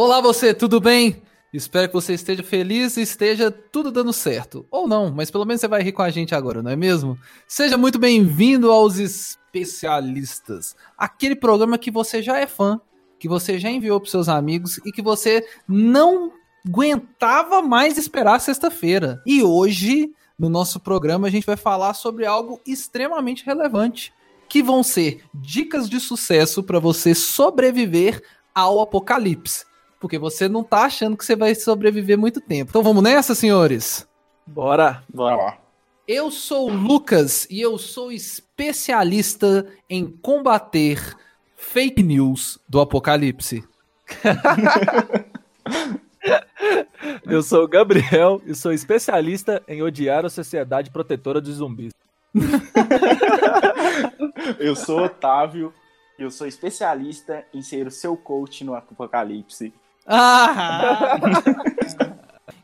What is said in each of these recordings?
Olá você, tudo bem? Espero que você esteja feliz e esteja tudo dando certo. Ou não, mas pelo menos você vai rir com a gente agora, não é mesmo? Seja muito bem-vindo aos Especialistas, aquele programa que você já é fã, que você já enviou para seus amigos e que você não aguentava mais esperar sexta-feira. E hoje, no nosso programa, a gente vai falar sobre algo extremamente relevante, que vão ser dicas de sucesso para você sobreviver ao apocalipse porque você não tá achando que você vai sobreviver muito tempo. Então vamos nessa, senhores? Bora! Bora lá. Eu sou o Lucas e eu sou especialista em combater fake news do apocalipse. eu sou o Gabriel e sou especialista em odiar a sociedade protetora de zumbis. eu sou Otávio e eu sou especialista em ser o seu coach no apocalipse. Ah!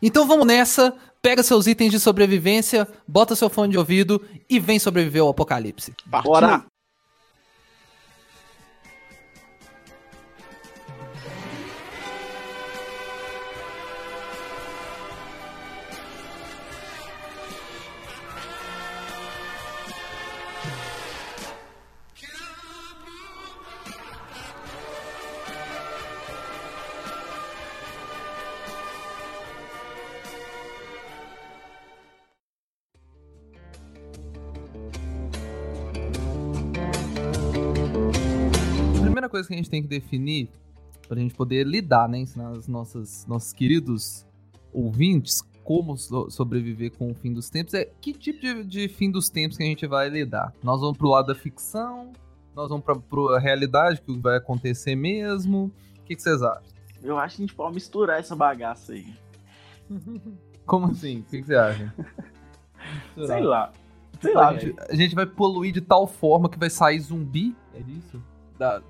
então vamos nessa. Pega seus itens de sobrevivência, bota seu fone de ouvido e vem sobreviver ao apocalipse. Bora! Coisa que a gente tem que definir para a gente poder lidar, né? Ensinar os nossos, nossos queridos ouvintes como so sobreviver com o fim dos tempos é que tipo de, de, fim dos tempos que a gente vai lidar. Nós vamos pro lado da ficção, nós vamos pra, pra realidade, que vai acontecer mesmo. O que, que vocês acham? Eu acho que a gente pode misturar essa bagaça aí. Como assim? O que, que você acha? Sei lá. Sei lá. A gente, a gente vai poluir de tal forma que vai sair zumbi? É isso? Da,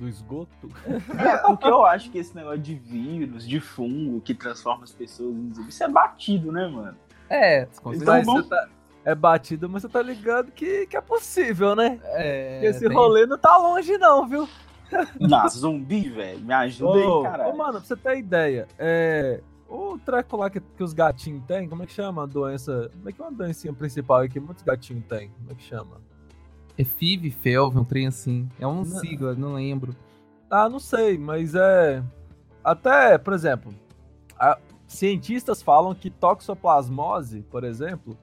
do esgoto. É, porque eu acho que esse negócio de vírus, de fungo que transforma as pessoas em zumbis, isso é batido, né, mano? É, então, vamos... tá, é batido, mas você tá ligado que, que é possível, né? É. esse tem... rolê não tá longe, não, viu? Na zumbi, velho, me ajuda ô, aí, cara. Ô, mano, pra você ter ideia, é. O treco lá que, que os gatinhos têm, como é que chama a doença? Como é que é uma doencinha principal aí que muitos gatinhos têm? Como é que chama? É FIV, FELV, um trem assim. É um não. sigla, não lembro. Ah, não sei, mas é. Até, por exemplo, a... cientistas falam que toxoplasmose, por exemplo,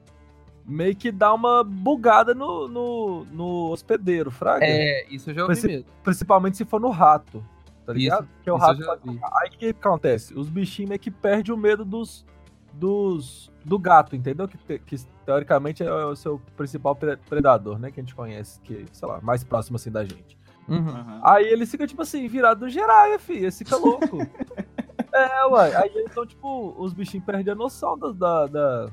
meio que dá uma bugada no, no, no hospedeiro, fraga. É, isso eu já ouvi mesmo. Principalmente se for no rato, tá ligado? Isso, Porque o rato. Aí o que acontece? Os bichinhos meio que perdem o medo dos. Dos do gato, entendeu? Que, que teoricamente é o seu principal predador, né? Que a gente conhece, que, sei lá, mais próximo assim da gente. Uhum. Aí ele fica, tipo assim, virado no giraia, filho. Ele fica louco. é, ué. Aí então, tipo, os bichinhos perdem a noção da. da, da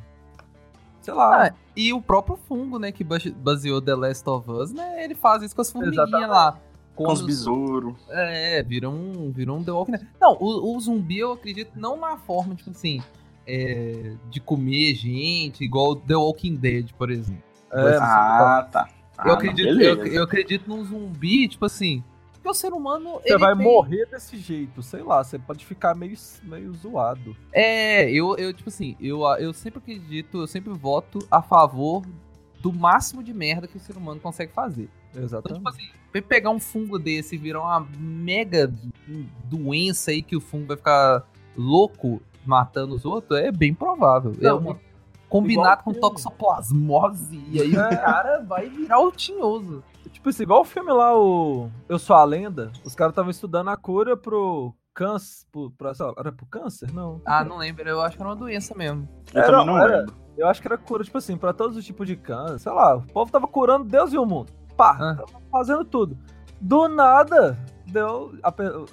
sei lá. Ah, e o próprio fungo, né, que baseou The Last of Us, né? Ele faz isso com as formiguinhas lá. Com os besouros. É, viram um, viram um The Walking Dead. Não, o, o zumbi eu acredito não na forma, tipo assim é, de comer gente, igual The Walking Dead, por exemplo. É, ah, tá. Ah, eu, acredito, eu, eu, acredito num zumbi, tipo assim. Porque o ser humano. Você vai tem... morrer desse jeito, sei lá, você pode ficar meio, meio zoado. É, eu, eu, tipo assim, eu, eu sempre acredito, eu sempre voto a favor do máximo de merda que o ser humano consegue fazer. Exatamente. Então, tipo assim, pegar um fungo desse e virar uma mega doença aí que o fungo vai ficar louco, matando os outros, é bem provável. É Não, é uma, combinado com toxoplasmose, e aí o é. cara vai virar o tinhoso. Tipo assim, igual o filme lá, o Eu Sou a Lenda, os caras estavam estudando a cura pro câncer, pro, pra, lá, era pro câncer? Não. Ah, não lembro, eu acho que era uma doença mesmo. Eu era, também não era, lembro. Eu acho que era cura, tipo assim, pra todos os tipos de câncer, sei lá, o povo tava curando Deus e o mundo. Pá, ah. tava fazendo tudo. Do nada, deu. A,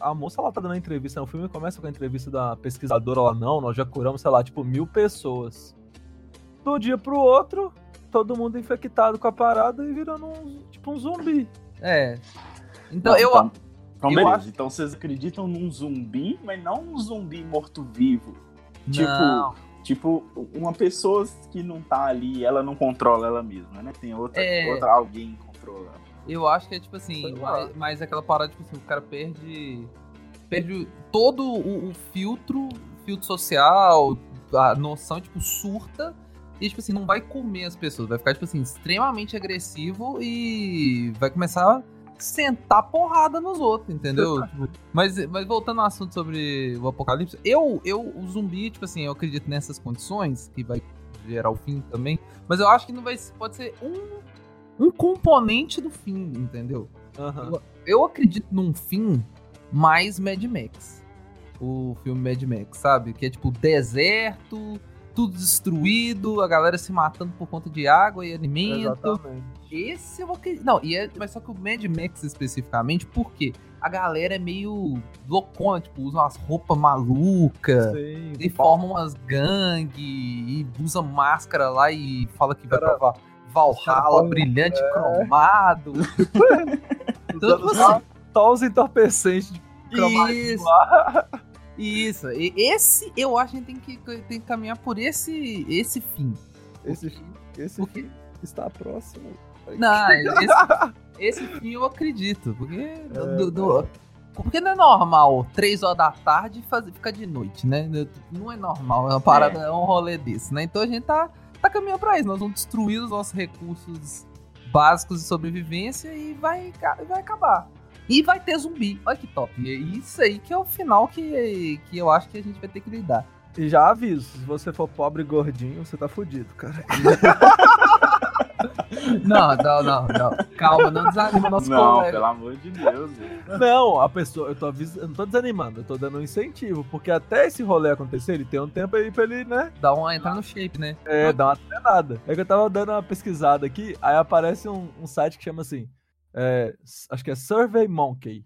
a, moça lá tá dando a entrevista no filme começa com a entrevista da pesquisadora lá, não, nós já curamos, sei lá, tipo, mil pessoas. Do dia pro outro, todo mundo infectado com a parada e virando um, tipo um zumbi. É. Então não, eu. Então, então eu beleza. Acho... Então vocês acreditam num zumbi, mas não um zumbi morto-vivo. Tipo. Tipo, uma pessoa que não tá ali, ela não controla ela mesma, né? Tem outra, é... outra alguém controlando. Eu acho que é tipo assim, mais aquela parada, tipo assim, o cara perde perde todo o, o filtro, filtro social, a noção, tipo, surta e, tipo assim, não vai comer as pessoas, vai ficar, tipo assim, extremamente agressivo e vai começar a sentar porrada nos outros, entendeu? mas, mas voltando ao assunto sobre o apocalipse, eu, eu, o zumbi, tipo assim, eu acredito nessas condições, que vai gerar o fim também, mas eu acho que não vai pode ser um, um componente do fim, entendeu? Uhum. Eu, eu acredito num fim mais Mad Max. O filme Mad Max, sabe? Que é tipo deserto, tudo destruído, a galera se matando por conta de água e alimento. Exatamente. Esse eu acredito. Não, e é, mas só que o Mad Max especificamente, por quê? A galera é meio loucona, tipo, usa umas roupas malucas e forma umas gangue e usa máscara lá e fala que vai pra Valhalla brilhante é. cromado. Tudo. Só os entorpecentes de Isso. Isso. E esse eu acho que a gente tem que, tem que caminhar por esse, esse fim. Esse, fim, esse porque... fim está próximo. Não, esse, esse fim eu acredito. Porque. É, do, do, porque não é normal, 3 horas da tarde fazer, ficar de noite, né? Não é normal, é uma parada, é, é um rolê desse, né? Então a gente tá, tá caminhando pra isso. Nós vamos destruir os nossos recursos básicos de sobrevivência e vai, vai acabar. E vai ter zumbi. Olha que top. E é isso aí que é o final que, que eu acho que a gente vai ter que lidar. E já aviso, se você for pobre e gordinho, você tá fudido, cara. Não, não, não, não. Calma, não desanima nosso não, colega. pelo amor de Deus. Não, a pessoa, eu tô avisando, eu não tô desanimando, eu tô dando um incentivo, porque até esse rolê acontecer, ele tem um tempo aí pra ele, né? Dá uma entrar no shape, né? É, dá uma treinada. É que eu tava dando uma pesquisada aqui, aí aparece um, um site que chama assim, é, acho que é Survey Monkey.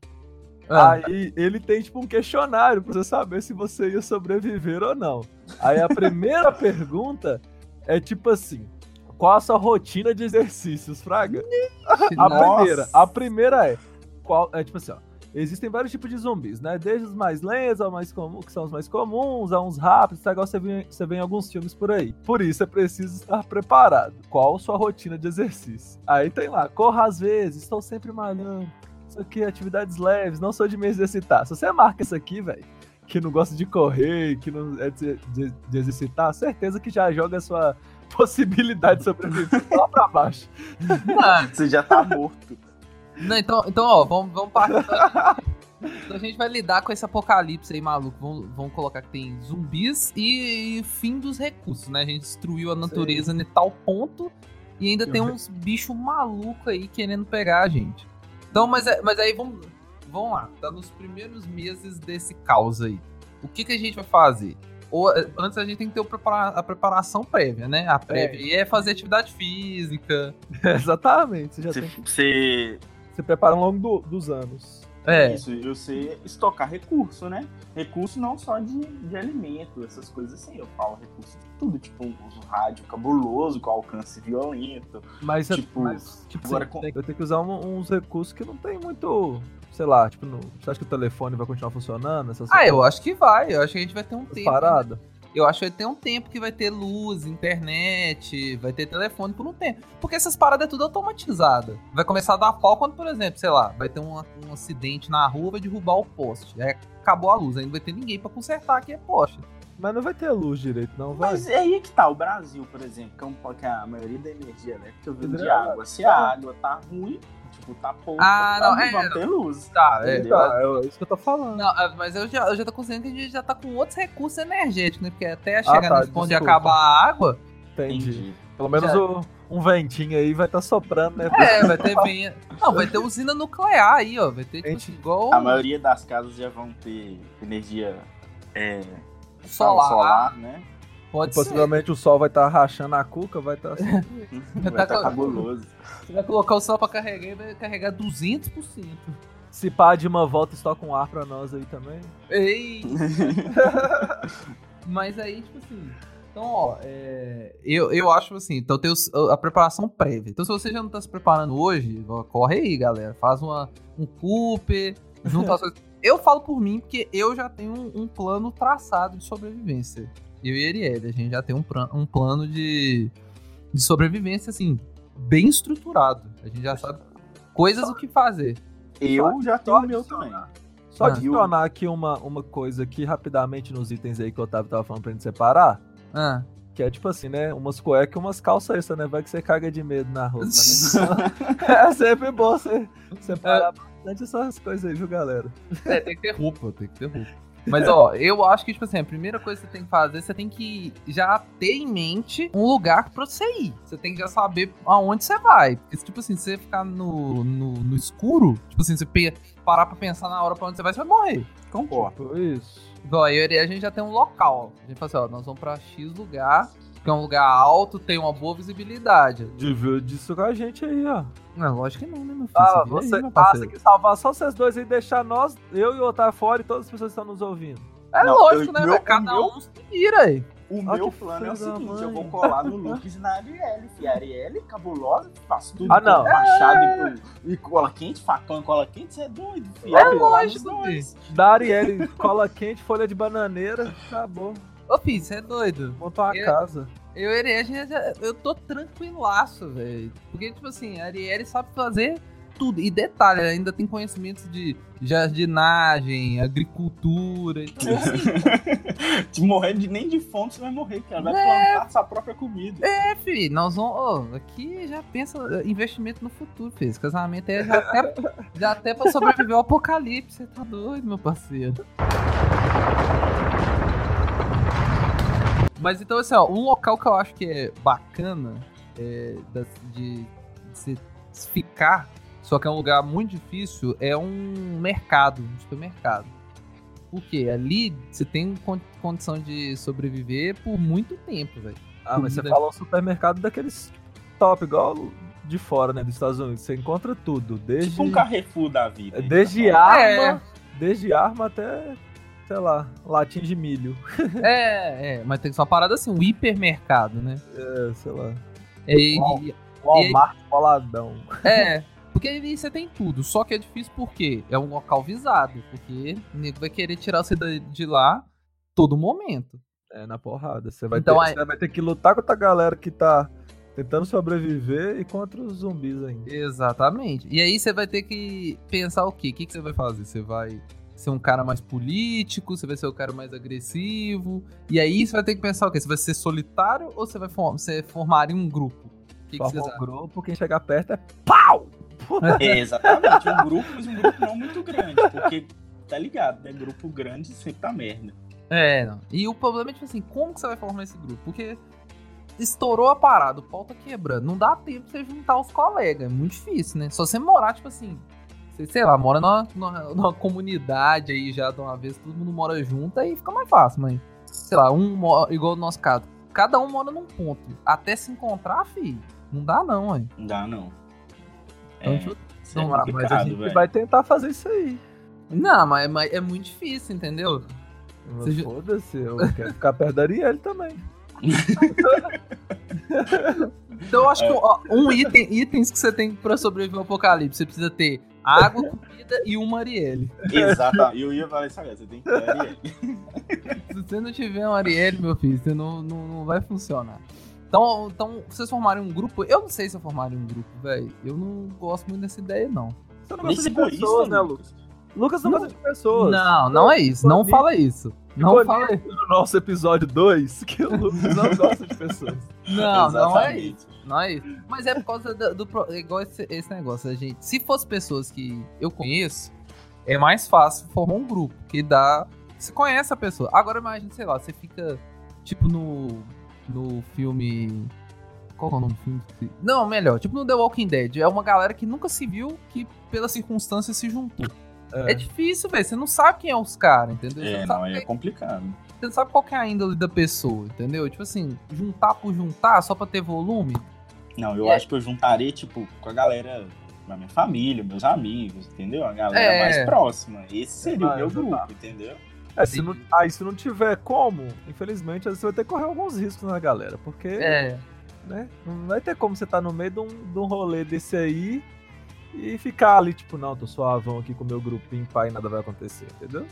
Ah. Aí ele tem tipo um questionário pra você saber se você ia sobreviver ou não. Aí a primeira pergunta é tipo assim: qual a sua rotina de exercícios, Fraga? a primeira, a primeira é qual é tipo assim, ó, Existem vários tipos de zumbis, né? Desde os mais lentos ao mais comum, que são os mais comuns, a uns rápidos, tá igual você vê, você vê em alguns filmes por aí. Por isso é preciso estar preparado. Qual sua rotina de exercício? Aí tem lá, corra às vezes, estou sempre malhando. Isso aqui, atividades leves, não sou de me exercitar. Se você marca isso aqui, velho, que não gosta de correr, que não é de, de, de exercitar, certeza que já joga a sua possibilidade de sobreviver lá pra baixo. Você já tá morto. Não, então, então, ó, vamos, vamos partir. Então a gente vai lidar com esse apocalipse aí maluco. Vamos, vamos colocar que tem zumbis e, e fim dos recursos, né? A gente destruiu a natureza em tal ponto e ainda Eu tem uns bichos malucos aí querendo pegar a gente. Então, mas, é, mas aí vamos, vamos lá. Tá nos primeiros meses desse caos aí. O que, que a gente vai fazer? Ou, antes a gente tem que ter a preparação prévia, né? A prévia é, é fazer atividade física. Exatamente. Você já você, tem que... você se prepara ao longo do, dos anos. É. Isso, e você estocar recurso, né? Recurso não só de, de alimento, essas coisas assim. Eu falo recurso de tudo, tipo, um rádio cabuloso com alcance violento. Mas, é, tipo, mas, tipo agora, sim, eu tenho que usar um, uns recursos que não tem muito. Sei lá, tipo, no, você acha que o telefone vai continuar funcionando? Essas ah, coisas? eu acho que vai. Eu acho que a gente vai ter um tempo. Parada. Né? Eu acho que vai ter um tempo que vai ter luz, internet, vai ter telefone por um tempo. Porque essas paradas é tudo automatizada. Vai começar a dar pau quando, por exemplo, sei lá, vai ter um, um acidente na rua, vai derrubar o poste. Aí acabou a luz, aí não vai ter ninguém para consertar aqui é poste. Mas não vai ter luz direito, não vai. Mas é aí que tá, o Brasil, por exemplo, que é um que a maioria da energia elétrica vem de água. Se a água tá ruim, tipo, tá pouco, ah, tá, não, é, vamos ter luz. Tá, é, tá, é, isso que eu tô falando. Não, é, mas eu já, eu já tô consciente que a gente já tá com outros recursos energéticos, né? Porque até chegar ah, tá, nesse ponto de acabar a água. Entendi. Entendi. Pelo menos o, um ventinho aí vai estar tá soprando, né? É, vai ter venha. Não, vai ter usina nuclear aí, ó. Vai ter tipo, assim, igual. A maioria das casas já vão ter energia é, solar, solar né? Pode Possivelmente ser. o sol vai estar tá rachando a cuca, vai estar tá assim. vai estar tá cabuloso. Você vai colocar o sol pra carregar e vai carregar 200%. Se pá de uma volta, estoca um ar pra nós aí também. Ei! Mas aí, tipo assim. Então, ó, é, eu, eu acho assim, então tem os, a preparação prévia. Então, se você já não tá se preparando hoje, corre aí, galera. Faz uma, um Cooper, junta as coisas. Eu falo por mim, porque eu já tenho um, um plano traçado de sobrevivência eu e Ariel, a gente já tem um, um plano de, de sobrevivência, assim, bem estruturado. A gente já sabe coisas o que fazer. Eu já tenho o meu também. Só ah, adicionar eu... aqui uma, uma coisa aqui rapidamente nos itens aí que o Otávio tava falando pra gente separar. Ah. Que é tipo assim, né? Umas cuecas e umas calças extra, né? Vai que você caga de medo na roupa, né? é sempre bom você separar é. bastante essas coisas aí, viu, galera? É, tem que ter roupa, tem que ter roupa. Mas, ó, eu acho que, tipo assim, a primeira coisa que você tem que fazer, você tem que já ter em mente um lugar pra você ir. Você tem que já saber aonde você vai. Porque, tipo assim, se você ficar no, no, no escuro, tipo assim, você parar pra pensar na hora pra onde você vai, você vai morrer. Concordo. Tipo isso. Igual, aí a gente já tem um local. A gente fala assim, ó, nós vamos pra X lugar, que é um lugar alto, tem uma boa visibilidade. Devia disso com a gente aí, ó. Não, lógico que não, né, meu filho? Ah, você, aí, passa que salvar só vocês dois e deixar nós, eu e o Otávio fora e todas as pessoas que estão nos ouvindo. É não, lógico, eu, né? Meu, Cada meu, um se vira aí. O ah, meu plano é o seguinte, mãe. eu vou colar no Lucas e na Arielle, fi. Arielle, cabulosa, faz tudo ah, não. machado é. e, e, cola quente, facão e cola quente, você é doido, fi. É, é lógico, Da Arielle, cola quente, folha de bananeira, acabou. Ô, filho, você é doido. Montou uma eu, casa. Eu e a Arielle, eu tô tranquilaço, velho. Porque, tipo assim, a Arielle sabe fazer tudo. E detalhe, ainda tem conhecimentos de jardinagem, agricultura e tudo assim. de morrer de, nem de fome você vai morrer, cara. Vai é... plantar sua própria comida. É, filho, nós vamos. Oh, aqui já pensa investimento no futuro, filho. Esse casamento é já até, já até pra sobreviver ao apocalipse. Você tá doido, meu parceiro. Mas então, assim, ó, um local que eu acho que é bacana é, de, de se ficar só que é um lugar muito difícil, é um mercado, um supermercado. Porque ali você tem condição de sobreviver por muito tempo, velho. Ah, mas você deve... falou supermercado daqueles top, igual de fora, né, dos Estados Unidos. Você encontra tudo, desde... Tipo um Carrefour da vida. Desde arma, é. desde arma até, sei lá, latinha de milho. é, é, mas tem só uma parada assim, um hipermercado, né? É, sei lá. É, e, Walmart e, boladão. É, Porque aí você tem tudo, só que é difícil porque é um local visado, porque o nego vai querer tirar você de lá todo momento. É, na porrada. Você vai, então, ter, aí... você vai ter que lutar contra a galera que tá tentando sobreviver e contra os zumbis ainda. Exatamente. E aí você vai ter que pensar o quê? O que, que você vai fazer? Você vai ser um cara mais político, você vai ser o cara mais agressivo. E aí você vai ter que pensar o quê? Você vai ser solitário ou você vai formar, você formaria um grupo? O que, que um grupo, quem chegar perto é pau! É, exatamente, um grupo, mas um grupo não muito grande, porque tá ligado, né? Grupo grande sempre tá merda. É, não. E o problema é, tipo assim, como que você vai formar esse grupo? Porque estourou a parada, o pau tá quebrando. Não dá tempo pra você juntar os colegas. É muito difícil, né? Só você morar, tipo assim. Você, sei lá, mora numa, numa, numa, comunidade aí já de uma vez, todo mundo mora junto, aí fica mais fácil, mas. Sei lá, um mora, igual no nosso caso. Cada um mora num ponto. Até se encontrar, filho, não dá não, hein? Não dá não. Então, é, tipo, não, é mas a gente véio. vai tentar fazer isso aí. Não, mas, mas é muito difícil, entendeu? Você... Foda-se, eu quero ficar perto da Ariel também. então eu acho que um item, itens que você tem pra sobreviver ao apocalipse, você precisa ter água, comida e uma Arielle. Exato, eu ia falar isso agora, você tem que ter Arielle. Se você não tiver um Arielle, meu filho, você não, não, não vai funcionar. Então, então, vocês formarem um grupo. Eu não sei se eu formaria um grupo, velho. Eu não gosto muito dessa ideia, não. Você não gosta de pessoas, né, Lucas? Lucas não, não gosta de pessoas. Não, não é isso. Não fala isso. Não fala isso. No nosso episódio 2, que o Lucas não gosta de pessoas. Não, não é isso. Não é isso. Mas é por causa do. do igual esse, esse negócio, a gente. Se fosse pessoas que eu conheço, é mais fácil formar um grupo que dá. Você conhece a pessoa. Agora imagine, sei lá, você fica tipo no no filme. Qual é o nome do filme? Não, melhor, tipo no The Walking Dead. É uma galera que nunca se viu que, pelas circunstâncias, se juntou. É, é difícil, velho. Você não sabe quem é os caras, entendeu? É, não, não é complicado. Você não sabe qual é a índole da pessoa, entendeu? Tipo assim, juntar por juntar só pra ter volume. Não, eu é. acho que eu juntarei, tipo, com a galera da minha família, meus amigos, entendeu? A galera é. mais próxima. Esse seria o meu grupo, entendeu? É, se não, aí se não tiver como, infelizmente, você vai ter que correr alguns riscos na galera, porque. É. Né, não vai ter como você estar tá no meio de um, de um rolê desse aí e ficar ali, tipo, não, tô suavão aqui com o meu grupinho, pai, nada vai acontecer, entendeu?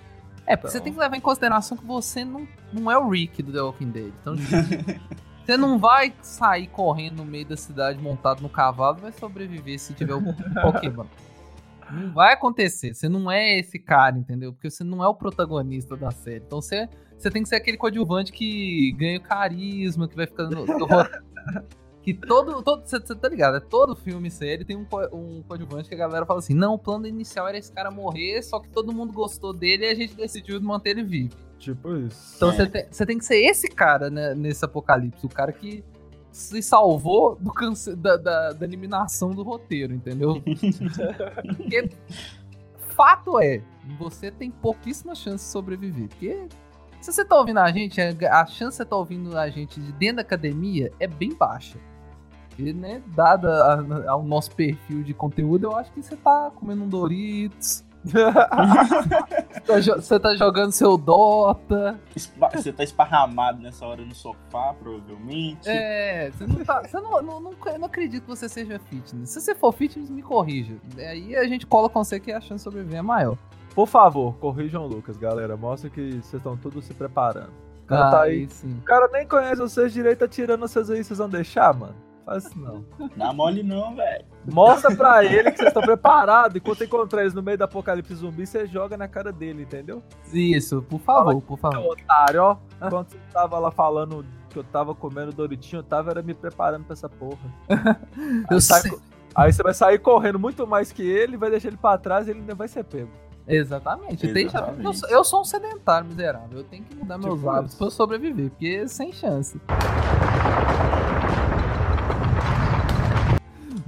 É, porque então... você tem que levar em consideração que você não, não é o Rick do The Walking Dead. Então, tipo, você não vai sair correndo no meio da cidade montado no cavalo e vai sobreviver se tiver um Pokémon. Não vai acontecer. Você não é esse cara, entendeu? Porque você não é o protagonista da série. Então você, você tem que ser aquele coadjuvante que ganha carisma, que vai ficando. que todo. todo você, tá ligado? É todo filme série tem um, um coadjuvante que a galera fala assim: não, o plano inicial era esse cara morrer, só que todo mundo gostou dele e a gente decidiu manter ele vivo. Tipo isso. Então você, tem, você tem que ser esse cara né, nesse apocalipse, o cara que se salvou do cance da, da, da, eliminação do roteiro, entendeu? Porque fato é, você tem pouquíssimas chances de sobreviver. Porque se você tá ouvindo a gente, a chance de você tá ouvindo a gente de dentro da academia é bem baixa. E, né, dada ao nosso perfil de conteúdo, eu acho que você tá comendo um Doritos, você tá jogando seu Dota. Você tá esparramado nessa hora no sofá, provavelmente. É, você não tá. Você não, não, não, não acredito que você seja fitness. Se você for fitness, me corrija. Aí a gente cola com você que a chance de sobreviver é maior. Por favor, corrijam o Lucas, galera. Mostra que vocês estão todos se preparando. O cara ah, tá aí. Sim. O cara nem conhece vocês direito, tá tirando vocês aí, vocês vão deixar, mano? Faz isso não. Dá mole não, velho. Mostra pra ele que vocês estão preparados. Enquanto encontrar eles no meio do apocalipse zumbi, você joga na cara dele, entendeu? Isso, por favor, por favor. Otário, ó. Enquanto você tava lá falando que eu tava comendo Doritinho, eu tava era me preparando pra essa porra. eu aí, aí você vai sair correndo muito mais que ele, vai deixar ele pra trás e ele ainda vai ser pego. Exatamente. Exatamente. Eu, eu, sou um sedentário miserável. Eu tenho que mudar tipo meus hábitos pra eu sobreviver, porque sem chance.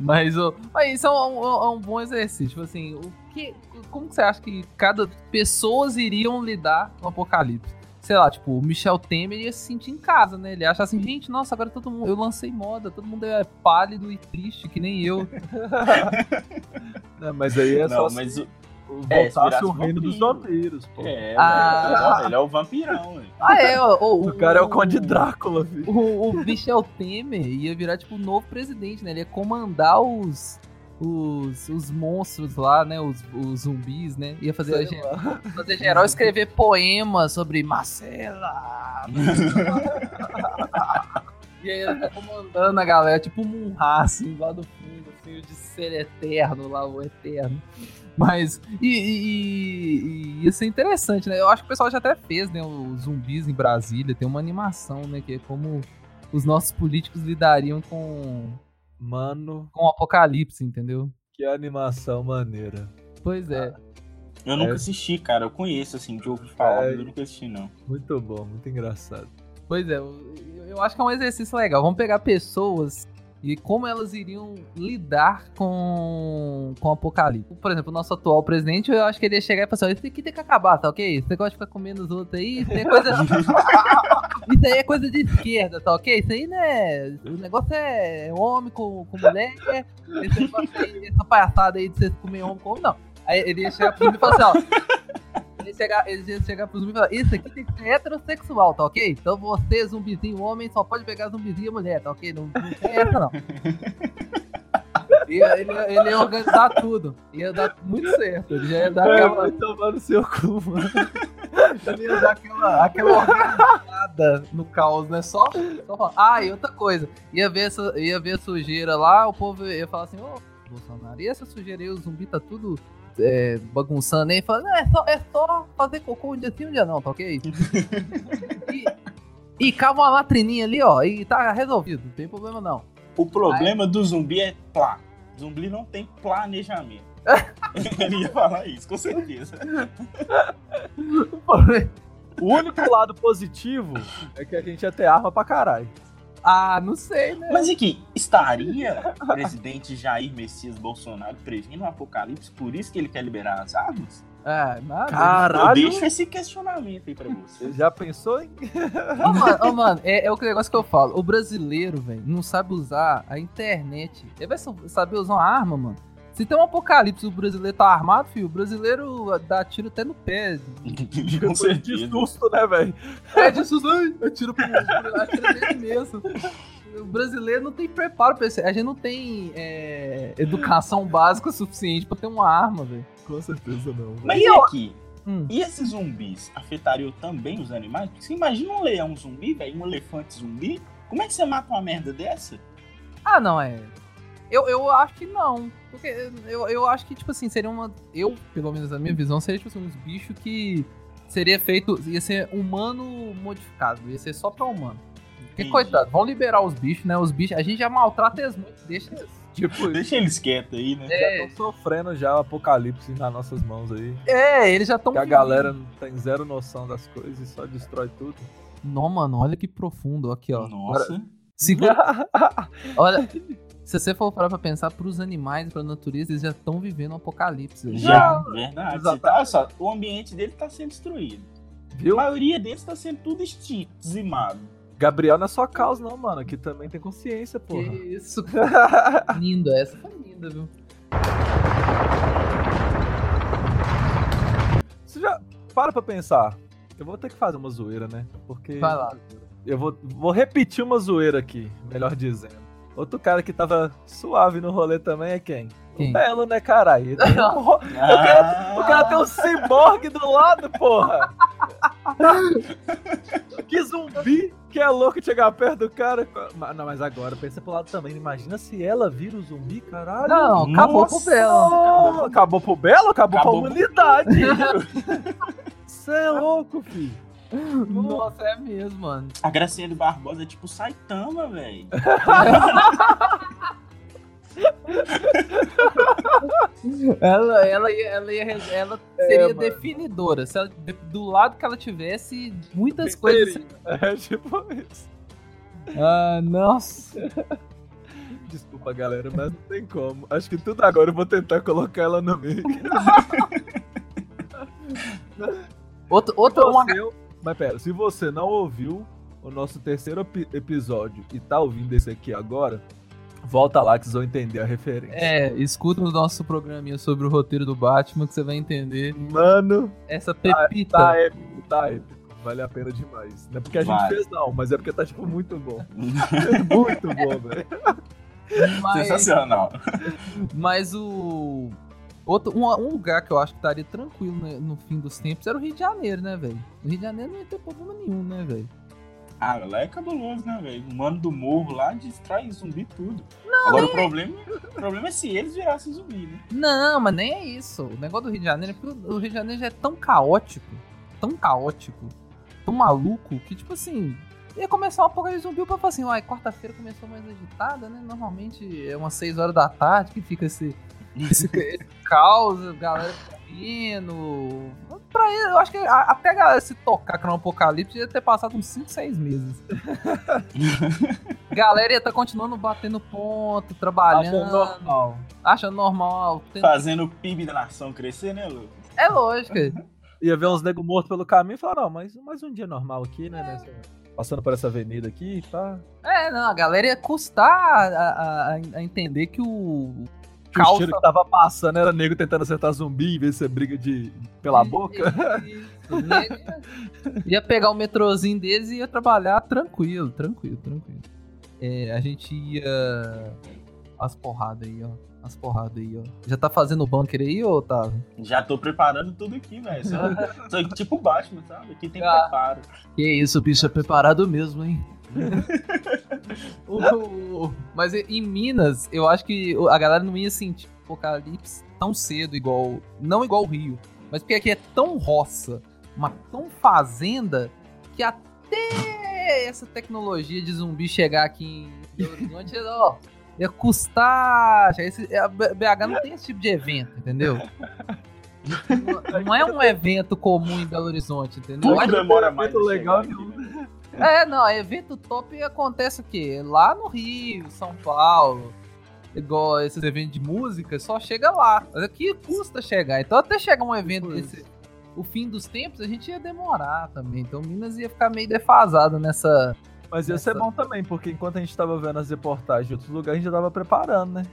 Mas, oh, mas isso é um, é um, bom exercício. Tipo assim, o que, como que você acha que cada pessoas iriam lidar com o apocalipse? Sei lá, tipo, o Michel Temer ia se sentir em casa, né? Ele acha assim, gente, nossa, agora todo mundo. Eu lancei moda, todo mundo é pálido e triste, que nem eu. Não, mas aí é Não, só. Mas assim, é, voltasse o reino dos vampiros, pô. É, ah, ele é o vampirão, velho. Ah, é, o, o, o cara é o Conde Drácula, filho. O, o Michel Temer ia virar, tipo, o novo presidente, né? Ele ia comandar os, os, os monstros lá, né? Os, os zumbis, né? Ia fazer, a, fazer geral escrever poemas sobre Marcela. e aí ele tá comandando a galera, tipo um Munra, assim, lá do fundo, assim, de ser eterno lá, o eterno. Mas. E, e, e, ia ser interessante, né? Eu acho que o pessoal já até fez, né? Os zumbis em Brasília. Tem uma animação, né? Que é como os nossos políticos lidariam com. Mano. Com o apocalipse, entendeu? Que animação maneira. Pois é. Eu nunca é. assisti, cara. Eu conheço, assim, de ouvir falar, é. mas eu nunca assisti, não. Muito bom, muito engraçado. Pois é, eu, eu acho que é um exercício legal. Vamos pegar pessoas e como elas iriam lidar com, com o apocalipse. Por exemplo, o nosso atual presidente, eu acho que ele ia chegar e falar assim: isso aqui tem que acabar, tá ok? Você gosta de ficar comendo os outros aí? Isso aí é coisa. isso aí é coisa de esquerda, tá ok? Isso aí, né? O negócio é homem com, com mulher. Esse negócio aí, essa palhaçada aí de você comer homem com homem, não. Aí ele ia chegar mim e falar assim: ó eles chegar, iam chegar pros zumbis e falar, isso aqui tem que ser heterossexual, tá ok? Então você, zumbizinho homem, só pode pegar zumbizinho mulher, tá ok? Não, não tem essa não. Ia, ele, ele ia organizar tudo. Ia dar muito certo. Ele já ia dar é, aquela. Vai tomar no seu cu, mano. Ele ia dar aquela, aquela organizada no caos, né? Só, só falar. Ah, e outra coisa. Ia ver, essa, ia ver a sujeira lá, o povo ia falar assim, ô, oh, Bolsonaro, e essa sujeira aí, o zumbi tá tudo é, bagunçando aí, falando, é só, é só fazer cocô um dia sim, um dia não, tá ok? e, e cava uma latrininha ali, ó, e tá resolvido, não tem problema não. O problema aí... do zumbi é plá. Zumbi não tem planejamento. Ele ia falar isso, com certeza. o único lado positivo é que a gente ia ter arma pra caralho. Ah, não sei, né? Mas aqui, estaria o presidente Jair Messias Bolsonaro prevendo um apocalipse, por isso que ele quer liberar as armas? É, nada. Caralho. Eu deixo esse questionamento aí pra você. Já pensou em. Ô, mano, oh, mano é, é, o negócio que eu falo. O brasileiro, velho, não sabe usar a internet. Ele vai saber usar uma arma, mano. Se tem um apocalipse o brasileiro tá armado, filho, o brasileiro dá tiro até no pé. Com certeza. De susto, né, velho? É, de susto, ai, atira pro atira nele mesmo. O brasileiro não tem preparo pra isso. A gente não tem é, educação básica suficiente pra ter uma arma, velho. Com certeza não. Véio. Mas e aqui? Hum. E esses zumbis afetariam também os animais? Porque você imagina um leão zumbi, velho, um elefante zumbi? Como é que você mata uma merda dessa? Ah, não, é Eu, eu acho que não. Porque eu, eu acho que, tipo assim, seria uma. Eu, pelo menos a minha visão, seria, tipo assim, uns bichos que seria feito. ia ser humano modificado. Ia ser só pra humano. Porque, Entendi. coitado, vão liberar os bichos, né? Os bichos. A gente já maltrata eles muito, deixa eles. Tipo, deixa eles quietos aí, né? É. Já estão sofrendo já o apocalipse nas nossas mãos aí. É, eles já estão. Que a galera não tem zero noção das coisas e só destrói tudo. Não, mano, olha que profundo aqui, ó. Nossa. Agora, segura... olha, se você for parar pra pensar, pros animais, pra natureza, eles já estão vivendo um apocalipse. Já, verdade. Tá, só, o ambiente dele tá sendo destruído. Viu? A maioria deles tá sendo tudo extinto, dizimado. Gabriel não é só causa, não, mano. Aqui também tem consciência, porra. Que isso. linda, essa foi linda, viu? Você já para pra pensar. Eu vou ter que fazer uma zoeira, né? Porque. Vai lá. Eu vou, vou repetir uma zoeira aqui, melhor dizendo. Outro cara que tava suave no rolê também é quem? quem? O Belo, né, caralho? o, cara, o cara tem um ciborgue do lado, porra! que zumbi que é louco chegar perto do cara. Não, mas agora, pensa pro lado também. Imagina se ela vira o zumbi, caralho. Não, acabou Nossa. pro Belo. Acabou pro Belo? Acabou, acabou pra humanidade. Você é louco, filho. Nossa, é mesmo, mano. A Gracinha do Barbosa é tipo Saitama, velho. ela, ela, ela, ia, ela seria é, definidora. Se ela, do lado que ela tivesse, muitas coisas. É tipo isso. Ah, nossa. Desculpa, galera, mas não tem como. Acho que tudo agora eu vou tentar colocar ela no meio. outro, outro, uma... Mas pera, se você não ouviu o nosso terceiro episódio e tá ouvindo esse aqui agora, volta lá que vocês vão entender a referência. É, escuta o nosso programinha sobre o roteiro do Batman que você vai entender. Mano, essa pepita. Tá, tá épico, tá épico. Vale a pena demais. Não é porque a vai. gente fez, não, mas é porque tá, tipo, muito bom. muito bom, velho. Mas... Sensacional. Mas o. Outro, um, um, lugar que eu acho que estaria tranquilo né, no fim dos tempos era o Rio de Janeiro, né, velho? O Rio de Janeiro não ia ter problema nenhum, né, velho? Ah, lá é cabuloso, né, velho? O mano do morro lá distrai zumbi tudo. Não, Agora o problema, o problema é se eles virassem zumbi, né? Não, mas nem é isso. O negócio do Rio de Janeiro é porque o Rio de Janeiro já é tão caótico, tão caótico, tão maluco, que tipo assim, ia começar porra de zumbi pra falar assim, uai, quarta-feira começou mais agitada, né? Normalmente é umas 6 horas da tarde que fica esse esse, esse caos, galera vindo. Pra ele, eu acho que até a galera se tocar com o Apocalipse ia ter passado uns 5, 6 meses. galera ia estar tá continuando batendo ponto, trabalhando. Achando normal. Achando normal. Tendo... Fazendo o PIB da nação crescer, né, Lucas? É lógico. ia ver uns negros mortos pelo caminho e falar, não, mas mais um dia normal aqui, né? É. Nessa, passando por essa avenida aqui, tá? É, não, a galera ia custar a, a, a entender que o, calça... o cheiro que tava passando era nego tentando acertar zumbi em vez de ser briga de pela boca. Isso, ia pegar o metrozinho deles e ia trabalhar tranquilo, tranquilo, tranquilo. É, a gente ia. As porradas aí, ó. As porradas aí, ó. Já tá fazendo o bunker aí, ô Otávio? Já tô preparando tudo aqui, velho. Sou tipo Batman, sabe? Aqui tem ah, preparo. Que isso, o bicho é preparado mesmo, hein? mas em Minas, eu acho que a galera não ia sentir apocalipse tão cedo, igual. Não igual o Rio. Mas porque aqui é tão roça, uma tão fazenda, que até essa tecnologia de zumbi chegar aqui em Belo Horizonte, ó, ia custar. Esse, a BH não tem esse tipo de evento, entendeu? Não, não é um evento comum em Belo Horizonte, entendeu? Não demora mais. legal. É, não, evento top acontece o quê? Lá no Rio, São Paulo, igual esses eventos de música, só chega lá. Mas aqui custa chegar. Então até chegar um evento desse, o fim dos tempos, a gente ia demorar também. Então Minas ia ficar meio defasado nessa. Mas ia ser bom também, porque enquanto a gente tava vendo as reportagens de outros lugares, a gente já tava preparando, né?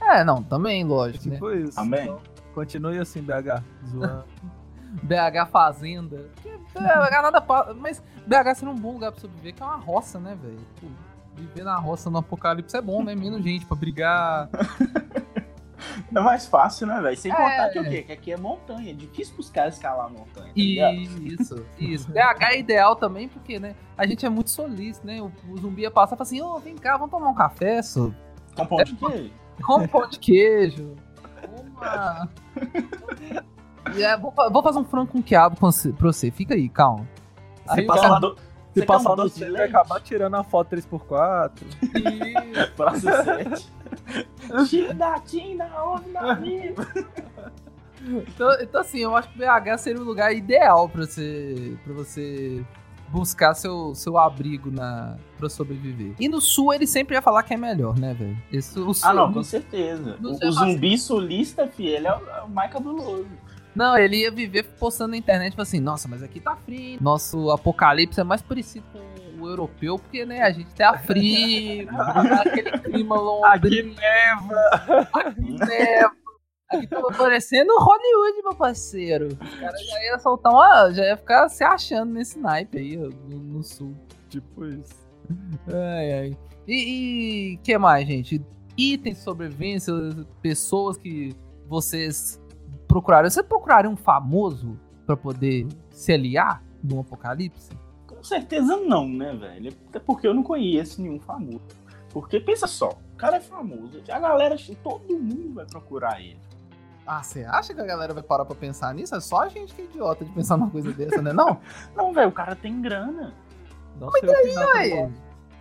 É, não, também, lógico. Tipo né? isso. Amém. Então, continue assim, BH, zoando. BH Fazenda. BH nada. Mas BH seria um bom lugar pra sobreviver, que é uma roça, né, velho? Viver na roça no apocalipse é bom, né? Menos gente pra brigar. É mais fácil, né, velho? Sem é... contar que o quê? Que aqui é montanha. É difícil pros caras escalar a montanha. Tá isso, isso. BH é ideal também, porque, né? A gente é muito solícito, né? O, o zumbi ia passar e falar assim: ô, oh, vem cá, vamos tomar um café, só. Com pão de queijo? Com pão de queijo. Uma... É, vou, vou, fazer um frango com quiabo pra você. Fica aí, calma. Você passa, do... Se passar no você vai acabar tirando a foto 3x4. E... Praça 7. Tira da Tina, ouve na vida. Então, então, assim, eu acho que o BH seria o lugar ideal pra você, pra você buscar seu, seu abrigo na, pra sobreviver. E no sul ele sempre ia falar que é melhor, né, velho? Ah, não, com certeza. O, o zumbi sulista, filho, ele é o, é o mais cabuloso. Não, ele ia viver postando na internet, tipo assim, nossa, mas aqui tá frio. Nosso apocalipse é mais parecido com o europeu, porque, né, a gente tá frio, aquele clima londrino. Aqui neva. Aqui neva. Aqui tá parecendo Hollywood, meu parceiro. Os caras já iam soltar uma. Já ia ficar se achando nesse naipe aí, no, no sul. Tipo isso. Ai, ai. E, e que mais, gente? Itens de sobrevivência, pessoas que vocês procuraram. Você procuraria um famoso para poder se aliar num apocalipse? Com certeza não, né, velho? Até porque eu não conheço nenhum famoso. Porque pensa só, o cara é famoso, a galera, todo mundo vai procurar ele. Ah, você acha que a galera vai parar pra pensar nisso? É só a gente que é idiota de pensar numa coisa dessa, né? Não? não, velho, o cara tem grana. Não Mas aí, velho?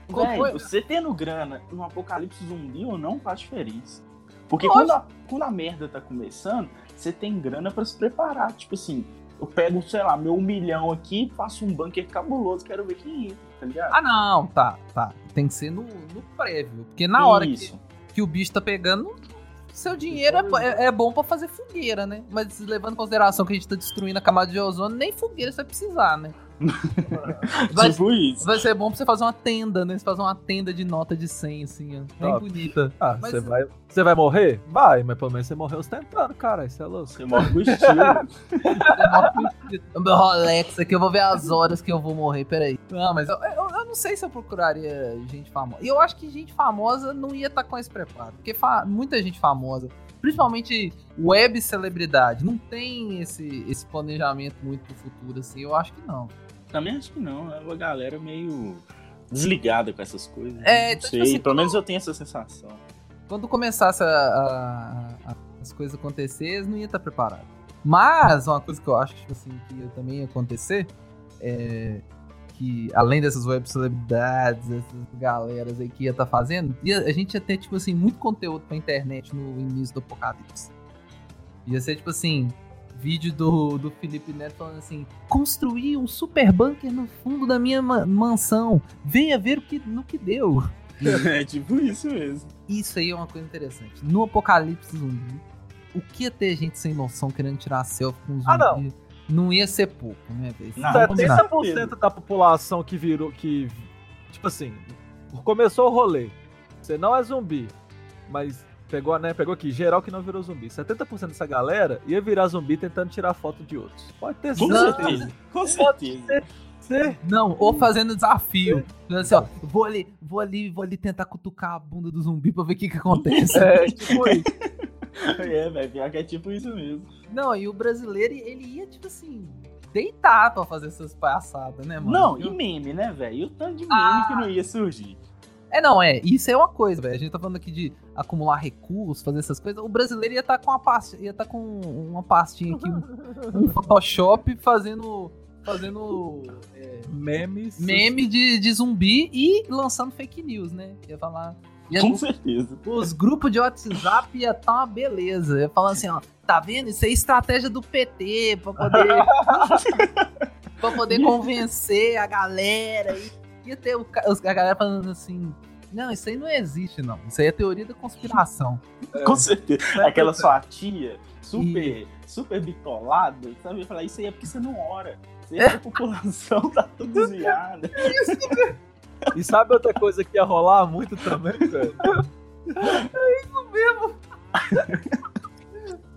Véi, você tendo grana no apocalipse zumbi ou não faz diferença. Porque quando a, quando a merda tá começando, você tem grana para se preparar. Tipo assim, eu pego, sei lá, meu um milhão aqui, faço um bunker cabuloso, quero ver quem entra, tá ligado? Ah, não, tá, tá. Tem que ser no, no prévio. Porque na hora que, que o bicho tá pegando, seu dinheiro é, é, é bom para fazer fogueira, né? Mas levando em consideração que a gente tá destruindo a camada de ozônio, nem fogueira você vai precisar, né? vai, tipo isso. Vai ser bom pra você fazer uma tenda, né? Você fazer uma tenda de nota de 100, assim, ó. Bem bonita. Ah, mas... você vai, você vai morrer? Vai, mas pelo menos você morreu ostentando, cara. Isso é louco. Você morre com estilo. você morre com estilo. O meu Rolex aqui, eu vou ver as horas que eu vou morrer, peraí. Não, mas eu, eu, eu não sei se eu procuraria gente famosa. E eu acho que gente famosa não ia estar tá com esse preparo. Porque fa muita gente famosa principalmente web celebridade, não tem esse, esse planejamento muito pro futuro, assim, eu acho que não. Também acho que não. É uma galera meio desligada com essas coisas. É, não sei. Assim, Pelo menos eu tenho essa sensação. Quando começasse a, a, a, as coisas acontecer, não ia estar preparado. Mas uma coisa que eu acho tipo assim, que ia também acontecer é que, além dessas web celebridades, essas galeras aí que ia estar tá fazendo, ia, a gente ia ter, tipo assim, muito conteúdo pra internet no início do apocalipse. Ia ser, tipo assim, vídeo do, do Felipe Neto falando assim: construí um super bunker no fundo da minha ma mansão. Venha ver o que, no que deu. É tipo isso mesmo. Isso aí é uma coisa interessante. No apocalipse zumbi, o que ia ter gente sem noção querendo tirar selfie com zumbi? Ah, não. Não ia ser pouco, né, velho? 70% da população que virou. que. Tipo assim, começou o rolê. Você não é zumbi, mas Pegou, né? Pegou aqui, geral que não virou zumbi. 70% dessa galera ia virar zumbi tentando tirar foto de outros. Pode ter Com certeza. Com certeza. Não, ou fazendo desafio. Assim, ó, vou ali, vou ali, vou ali tentar cutucar a bunda do zumbi pra ver o que que acontece. É, tipo isso. é, velho, pior que é tipo isso mesmo. Não, e o brasileiro, ele ia, tipo assim, deitar pra fazer essas palhaçadas, né, mano? Não, e meme, né, velho? E o tanto de meme ah. que não ia surgir. É, não, é. Isso é uma coisa, velho. A gente tá falando aqui de acumular recursos, fazer essas coisas. O brasileiro ia estar tá com uma pasta, ia estar tá com uma pastinha aqui, um, um Photoshop fazendo. Fazendo. É, memes. Meme de, de zumbi e lançando fake news, né? Ia falar. Com certeza. Os grupos de WhatsApp ia estar tá uma beleza. Falar assim, ó, tá vendo? Isso é estratégia do PT pra poder. pra poder convencer a galera. E ia ter o, a galera falando assim: não, isso aí não existe, não. Isso aí é teoria da conspiração. É. Com certeza. É Aquela sua tia, super, e... super bitolada, sabe? Falar, isso aí é porque você não ora. Isso aí é. a população tá tudo desviada. E sabe outra coisa que ia rolar muito também, velho? É isso mesmo.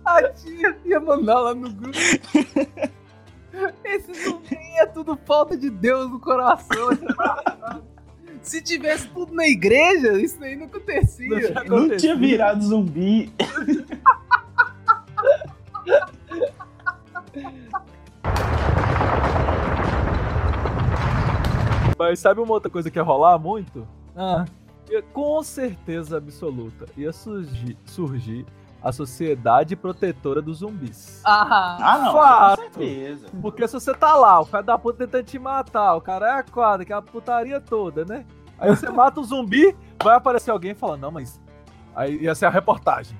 A tia ia mandar lá no grupo. Esse zumbi é tudo falta de Deus no coração. Se tivesse tudo na igreja, isso aí não acontecia. Não, não tinha virado zumbi. Mas sabe uma outra coisa que ia rolar muito? Ah. com certeza absoluta, ia surgir, surgir a Sociedade Protetora dos Zumbis. Ah, ah não, Fato. com certeza. Porque se você tá lá, o cara da puta tentando te matar, o cara é a quadra, aquela putaria toda, né? Aí você mata o zumbi, vai aparecer alguém falando, não, mas. Aí ia ser a reportagem.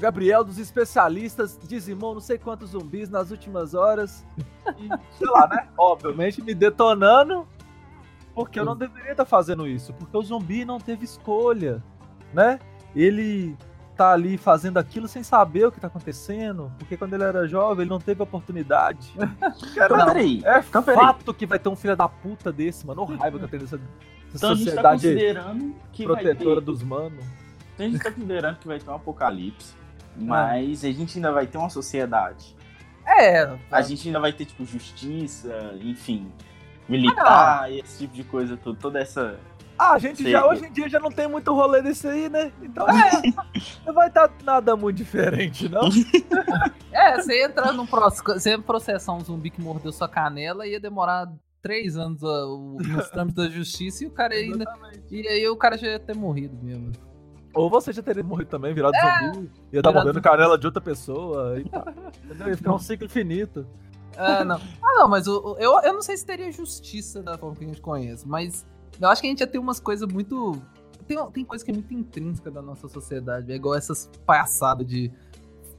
Gabriel dos especialistas dizimou não sei quantos zumbis nas últimas horas. E, sei lá, né? Obviamente me detonando. Porque eu não deveria estar fazendo isso. Porque o zumbi não teve escolha, né? Ele tá ali fazendo aquilo sem saber o que tá acontecendo. Porque quando ele era jovem, ele não teve oportunidade. Cara, não, peraí. É então, fato que vai ter um filho da puta desse, mano. O raiva que eu tenho dessa, dessa então, sociedade a gente tá considerando que protetora ter... dos manos. Então a gente tá considerando que vai ter um apocalipse. Mas a gente ainda vai ter uma sociedade. É. A gente ainda vai ter, tipo, justiça, enfim, militar ah, e esse tipo de coisa, tudo, toda essa. Ah, a gente já, hoje em dia já não tem muito rolê desse aí, né? Então é, não vai estar tá nada muito diferente, não. é, você entra num processo, você processar um zumbi que mordeu sua canela ia demorar três anos uh, nos trâmites da justiça e o cara ainda. E aí o cara já ia ter morrido mesmo. Ou você já teria morrido também, virado é, zumbi, ia estar mordendo canela de outra pessoa, e tá, entendeu? Ia ficar um ciclo infinito. É, não. Ah, não, mas eu, eu, eu não sei se teria justiça da forma que a gente conhece, mas eu acho que a gente ia ter umas coisas muito. Tem, tem coisa que é muito intrínseca da nossa sociedade, é igual essas palhaçadas de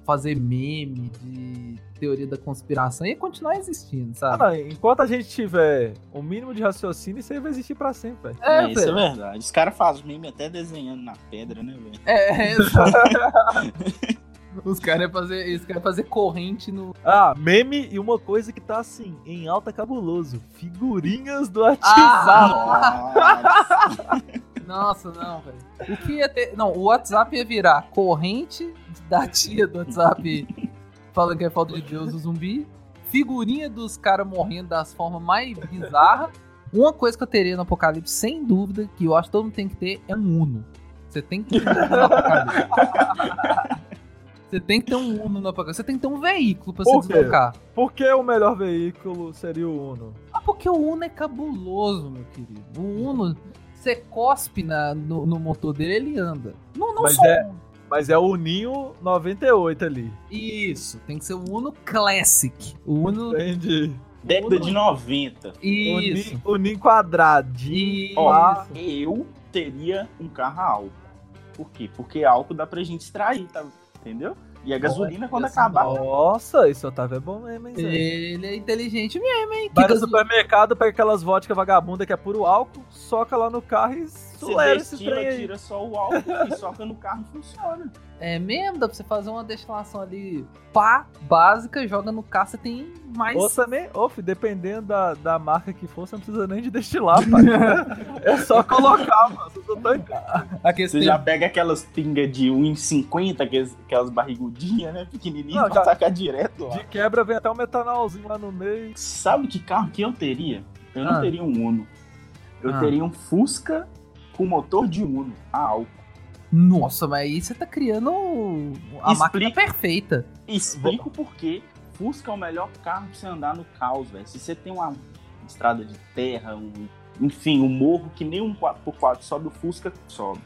fazer meme, de teoria da conspiração, ia continuar existindo, sabe? Ah, não, enquanto a gente tiver o mínimo de raciocínio, isso aí vai existir pra sempre. É, é isso é verdade. Os caras fazem meme até desenhando na pedra, né, velho? É, é Os caras fazer, os cara fazer corrente no. Ah, meme e uma coisa que tá assim, em alta cabuloso. Figurinhas do WhatsApp. Ah, nossa, não, velho. O que ia ter. Não, o WhatsApp ia virar corrente da tia do WhatsApp falando que é falta de Deus o zumbi. Figurinha dos caras morrendo das formas mais bizarras. Uma coisa que eu teria no Apocalipse, sem dúvida, que eu acho que todo mundo tem que ter, é um Uno. Você tem que ter um Uno no Apocalipse. Você tem que ter um Uno no Apocalipse. Você tem que ter um veículo pra Por se deslocar. Por que o melhor veículo seria o Uno? Ah, porque o Uno é cabuloso, meu querido. O Uno, você cospe na, no, no motor dele, ele anda. Não, não mas só é, Mas é o Uninho 98 ali. Isso, tem que ser o Uno Classic. O Uno. Entendi. Década de 90. Isso. O Uninho quadradinho. Ó, eu teria um carro álcool. Por quê? Porque álcool dá pra gente extrair, tá? Entendeu? E a gasolina, quando acabar. Nossa, esse Otávio é bom mesmo, hein? Ele é inteligente mesmo, hein? Vai no supermercado, pega aquelas vodka vagabunda que é puro álcool, soca lá no carro e sulera esse trem aí. tira só o álcool e soca no carro e funciona. É mesmo, dá pra você fazer uma destilação ali pá, básica, joga no carro, você tem mais. Ou também, ou, dependendo da, da marca que for, você não precisa nem de destilar, pai. é só colocar, mano. Aqui, você tem... já pega aquelas pingas de 1,50, aquelas, aquelas barrigudinhas, né? Pequenininhas, pra já... tacar direto lá. De quebra vem até um metanolzinho lá no meio. Sabe que carro que eu teria? Eu ah. não teria um Uno. Eu ah. teria um Fusca com motor de Uno a álcool. Nossa, mas aí você tá criando a Explico, máquina perfeita. Explico por que Fusca é o melhor carro pra você andar no caos, velho. Se você tem uma estrada de terra, um, enfim, um morro que nem um 4x4 sobe, o Fusca sobe.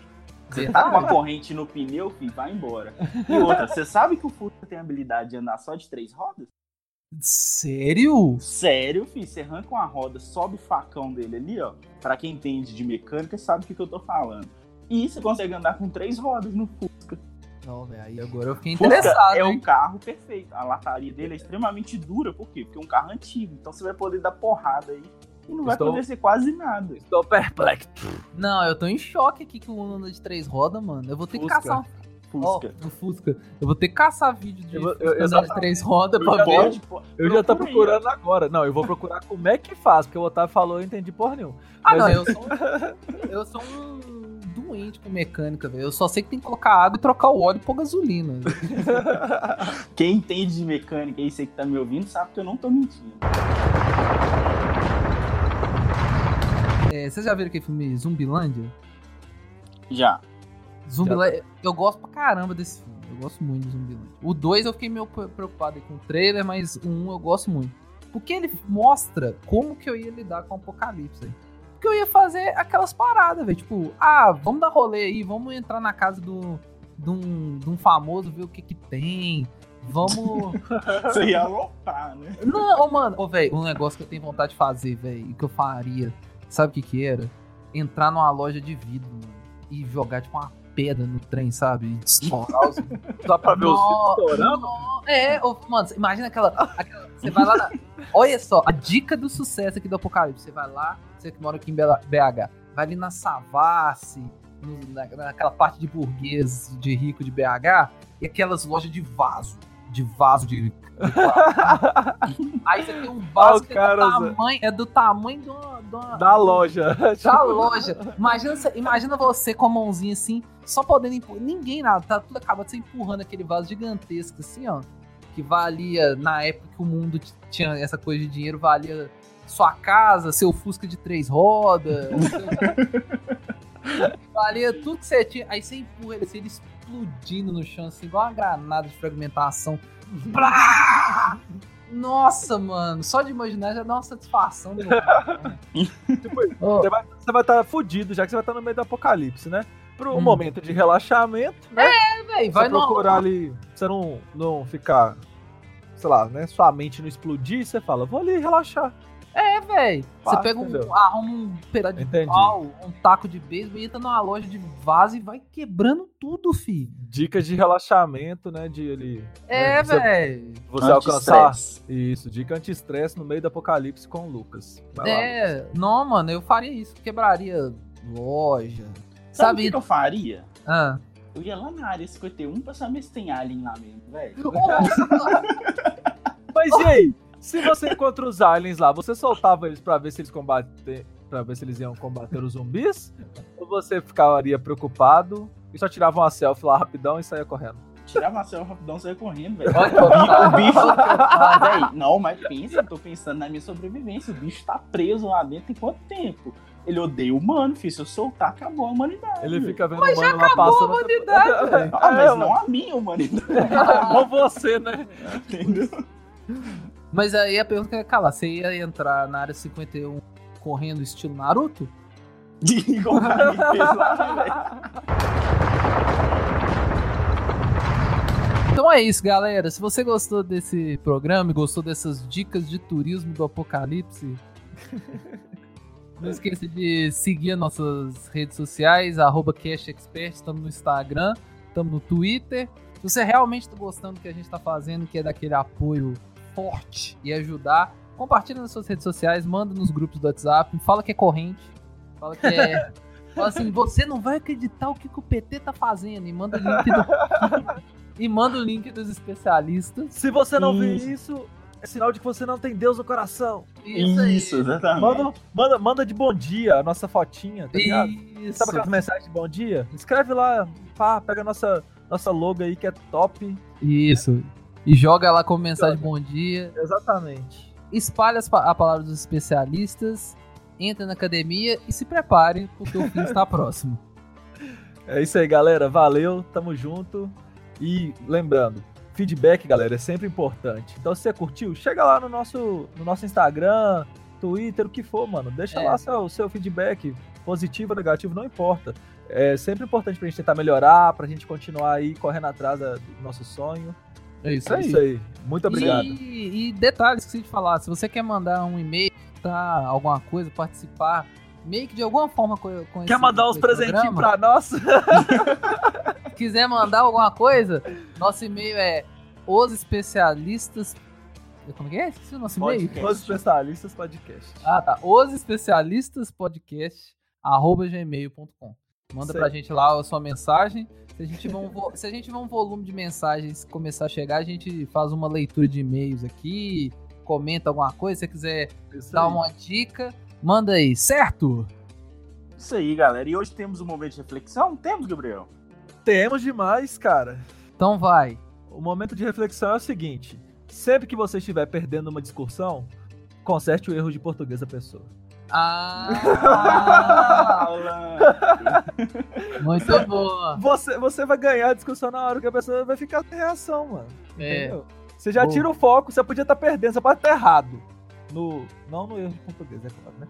Você tá com a corrente no pneu, filho, vai embora. E outra, você sabe que o Fusca tem a habilidade de andar só de três rodas? Sério? Sério, filho. Você arranca uma roda, sobe o facão dele ali, ó. Pra quem entende de mecânica, sabe o que, que eu tô falando. E você consegue andar com três rodas no Fusca. Não, velho, aí agora eu fiquei interessado. é um carro perfeito. A lataria dele é extremamente dura, por quê? Porque é um carro antigo. Então você vai poder dar porrada aí e não vai estou... acontecer quase nada. Estou perplexo. Não, eu tô em choque aqui que o Uno anda de três rodas, mano. Eu vou ter Fusca. que caçar um Fusca. Oh, Fusca. Eu vou ter que caçar vídeo de, eu, eu, eu de três rodas pra ver. eu já tô procurando aí. agora. Não, eu vou procurar como é que faz, porque o Otávio falou eu entendi porra nenhuma. Ah, Mas não, eu sou, eu sou um doente com mecânica, velho. Eu só sei que tem que colocar água e trocar o óleo e pôr gasolina. Quem entende de mecânica e você que tá me ouvindo sabe que eu não tô mentindo. É, vocês já viram aquele filme Zumbilândia? Já. Zumbilândia, eu gosto pra caramba desse filme. Eu gosto muito de Zumbilândia. O 2 eu fiquei meio preocupado com o trailer, mas o 1 um eu gosto muito. Porque ele mostra como que eu ia lidar com o apocalipse aí. Porque eu ia fazer aquelas paradas, velho. Tipo, ah, vamos dar rolê aí, vamos entrar na casa do, de, um, de um famoso, ver o que que tem. Vamos. Você ia alocar, né? Não, mano. Ô, velho, um negócio que eu tenho vontade de fazer, velho, que eu faria. Sabe o que que era? Entrar numa loja de vidro, mano, e jogar, tipo, uma pedra no trem, sabe? Estourar os... Só pra ver os estourando? É, ô, mano, imagina aquela, aquela- Você vai lá na. Olha só, a dica do sucesso aqui do Apocalipse. Você vai lá, você que mora aqui em BH, vai ali na Savassi, na, naquela parte de burguês, de rico de BH, e aquelas lojas de vaso. De vaso de. Aí você tem um vaso o que cara, é, do tamanho, é do tamanho de uma- de uma, Da loja. da loja. Imagina, você- imagina você com a mãozinha assim, só podendo empurrar. Ninguém nada, tá tudo acabado você empurrando aquele vaso gigantesco assim, ó. Que valia, na época que o mundo tinha essa coisa de dinheiro, valia sua casa, seu Fusca de três rodas. seu- valia tudo que você tinha. Aí você empurra ele, assim, ele explodindo no chão, assim, igual uma granada de fragmentação. Plá! Nossa, mano, só de imaginar já dá uma satisfação. caralho. Tipo, Ô, Você vai você vai estar fudido, já que você vai estar no meio do apocalipse, né? Pro Hum. momento de relaxamento, né? véi, Vai vai no procurar ali, pra você não, não ficar, sei lá, né? Sua mente não explodir, você fala, vou ali relaxar. É, velho. Você pega um, arruma um pedaço de Entendi. pau, um taco de beisebol e entra numa loja de vaso e vai quebrando tudo, fi. Dicas de relaxamento, né? De ali. É, né, você- velho. Você alcançar. Isso, dica anti-estresse no meio do apocalipse com o Lucas. Vai lá, Lucas. É, não, mano, eu faria isso. Quebraria loja. Sabe o Sabe? que eu faria? Ah. Eu ia lá na área 51 pra saber se tem alien lá mesmo, velho. Mas e aí? Se você encontra os aliens lá, você soltava eles pra ver se eles combater, para ver se eles iam combater os zumbis? Ou você ficaria preocupado e só tirava uma selfie lá rapidão e saía correndo? Tirava a selfie rapidão e saia correndo, velho. O bicho. Mas, véi, não, mas pensa, eu tô pensando na minha sobrevivência. O bicho tá preso lá dentro tem quanto tempo? Ele odeia o humano, filho. Se eu soltar, acabou a humanidade. Ele fica vendo Mas o já mano lá acabou a passando. humanidade, velho. Ah, mas É, não a minha humanidade, Não você, né? entendeu? Mas aí a pergunta ia calar, você ia entrar na área 51 correndo estilo Naruto? Igual né? Então é isso, galera. Se você gostou desse programa e gostou dessas dicas de turismo do apocalipse, não esqueça de seguir as nossas redes sociais, arroba CashExpert, estamos no Instagram, estamos no Twitter. Se você realmente está gostando do que a gente está fazendo, que é daquele apoio forte e ajudar, compartilha nas suas redes sociais, manda nos grupos do WhatsApp, fala que é corrente, fala que é... Fala assim, você não vai acreditar o que, que o PT tá fazendo e manda o link do... e manda o link dos especialistas. Se você não vê Isso. é sinal de que você não tem Deus no coração. Isso, aí. Isso, exatamente. Manda, manda, manda de bom dia a nossa fotinha, tá ligado? Isso. Sabe aquelas mensagens de bom dia? Escreve lá, pá, pega a nossa, nossa logo aí que é top. Isso. E joga lá como mensagem bom dia. Exatamente. Espalha a palavra dos especialistas. Entra na academia e se prepare, porque o fim está próximo. É isso aí, galera. Valeu, tamo junto. E lembrando, feedback, galera, é sempre importante. Então, se você curtiu, chega lá no nosso, no nosso Instagram, Twitter, o que for, mano. Deixa É. lá seu, seu feedback, positivo ou negativo, não importa. É sempre importante pra gente tentar melhorar, pra gente continuar aí correndo atrás do nosso sonho. É isso É aí. isso aí. Muito obrigado. E, e detalhes que de falar. Se você quer mandar um e-mail, tá, alguma coisa, participar, meio que de alguma forma com, com Quer mandar uns presentinhos pra nós? Se quiser mandar alguma coisa, nosso e-mail é os especialistas. Como que é? Esqueci o nosso e-mail. Os especialistas podcast. Ah, tá. Os especialistas podcast arroba gmail.com. Manda Sei. pra gente lá a sua mensagem. Se a, gente tiver um vo- se a gente tiver um volume de mensagens começar a chegar, a gente faz uma leitura de e-mails aqui, comenta alguma coisa. Se você quiser Isso dar aí. uma dica, manda aí, certo? Isso aí, galera. E hoje temos um momento de reflexão? Temos, Gabriel? Temos demais, cara. Então vai. O momento de reflexão é o seguinte: sempre que você estiver perdendo uma discussão, conserte o erro de português da pessoa. Ah, Alan! muito boa. Você, você vai ganhar a discussão na hora que a pessoa vai ficar sem reação, mano. É. Entendeu? Você já Boa. tira o foco, você podia estar perdendo, você pode estar errado. no. Não no erro de português, é claro, né?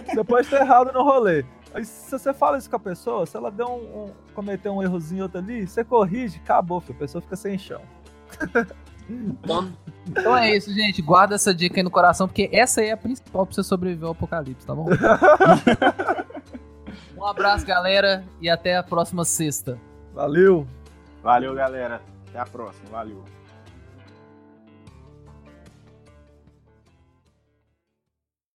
você pode estar errado no rolê. Aí se você fala isso com a pessoa, se ela deu um, um cometer um errozinho outro ali, você corrige, acabou, filho. a pessoa fica sem chão. Então, então é isso, gente. Guarda essa dica aí no coração, porque essa aí é a principal pra você sobreviver ao apocalipse, tá bom? um abraço, galera, e até a próxima sexta. Valeu! Valeu, galera. Até a próxima. Valeu.